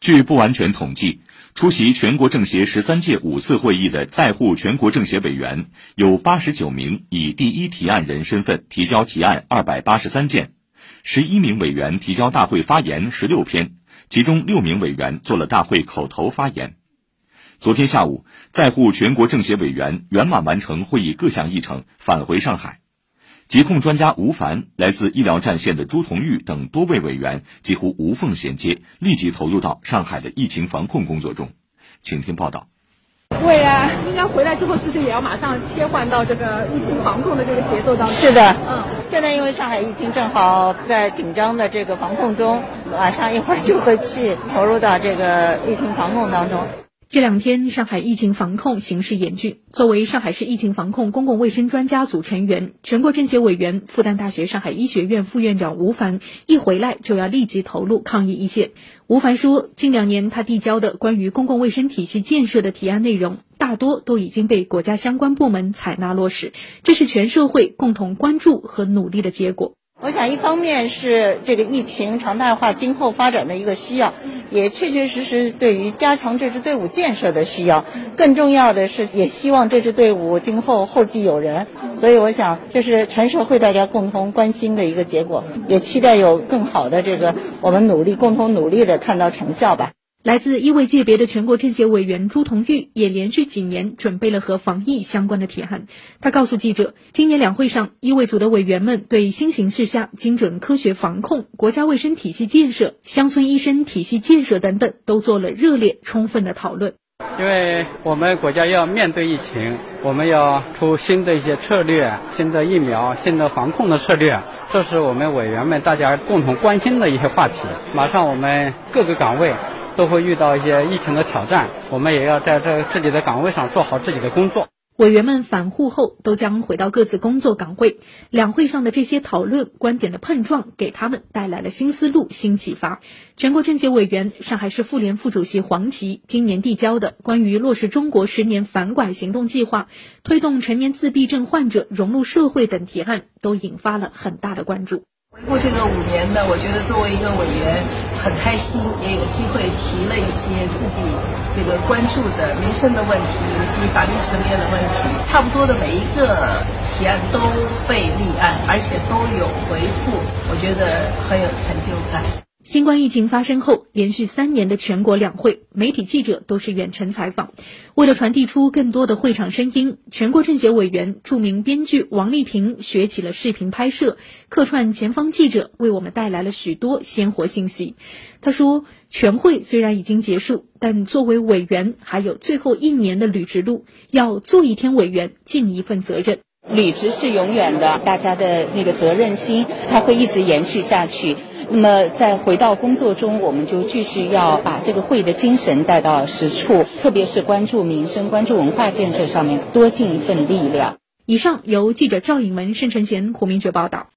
据不完全统计，出席全国政协十三届五次会议的在沪全国政协委员有八十九名，以第一提案人身份提交提案二百八十三件，十一名委员提交大会发言十六篇，其中六名委员做了大会口头发言。昨天下午，在沪全国政协委员圆满完成会议各项议程，返回上海。疾控专家吴凡、来自医疗战线的朱同玉等多位委员几乎无缝衔接，立即投入到上海的疫情防控工作中。请听报道。会啊，应该回来之后是不是也要马上切换到这个疫情防控的这个节奏当中？是的，嗯，现在因为上海疫情正好在紧张的这个防控中，晚上一会儿就会去投入到这个疫情防控当中。这两天，上海疫情防控形势严峻。作为上海市疫情防控公共卫生专家组成员、全国政协委员、复旦大学上海医学院副院长吴凡一回来就要立即投入抗疫一线。吴凡说，近两年他递交的关于公共卫生体系建设的提案内容，大多都已经被国家相关部门采纳落实，这是全社会共同关注和努力的结果。我想，一方面是这个疫情常态化今后发展的一个需要，也确确实实对于加强这支队伍建设的需要。更重要的是，也希望这支队伍今后后继有人。所以，我想这是全社会大家共同关心的一个结果，也期待有更好的这个我们努力共同努力的看到成效吧。来自医卫界别的全国政协委员朱同玉也连续几年准备了和防疫相关的提案。他告诉记者，今年两会上，医卫组的委员们对新形势下精准科学防控、国家卫生体系建设、乡村医生体系建设等等，都做了热烈充分的讨论。因为我们国家要面对疫情，我们要出新的一些策略、新的疫苗、新的防控的策略，这是我们委员们大家共同关心的一些话题。马上我们各个岗位都会遇到一些疫情的挑战，我们也要在这自己的岗位上做好自己的工作。委员们返沪后都将回到各自工作岗位。两会上的这些讨论、观点的碰撞，给他们带来了新思路、新启发。全国政协委员、上海市妇联副主席黄琦今年递交的关于落实中国十年反拐行动计划、推动成年自闭症患者融入社会等提案，都引发了很大的关注。回顾这个五年呢，我觉得作为一个委员，很开心，也有机会提了一些自己这个关注的民生的问题以及法律层面的问题。差不多的每一个提案都被立案，而且都有回复，我觉得很有成就感。新冠疫情发生后，连续三年的全国两会，媒体记者都是远程采访。为了传递出更多的会场声音，全国政协委员、著名编剧王丽萍学起了视频拍摄，客串前方记者，为我们带来了许多鲜活信息。他说：“全会虽然已经结束，但作为委员，还有最后一年的履职路，要做一天委员，尽一份责任。履职是永远的，大家的那个责任心，它会一直延续下去。”那么，在回到工作中，我们就继续要把这个会议的精神带到实处，特别是关注民生、关注文化建设上面，多尽一份力量。以上由记者赵颖文、盛承贤、胡明珏报道。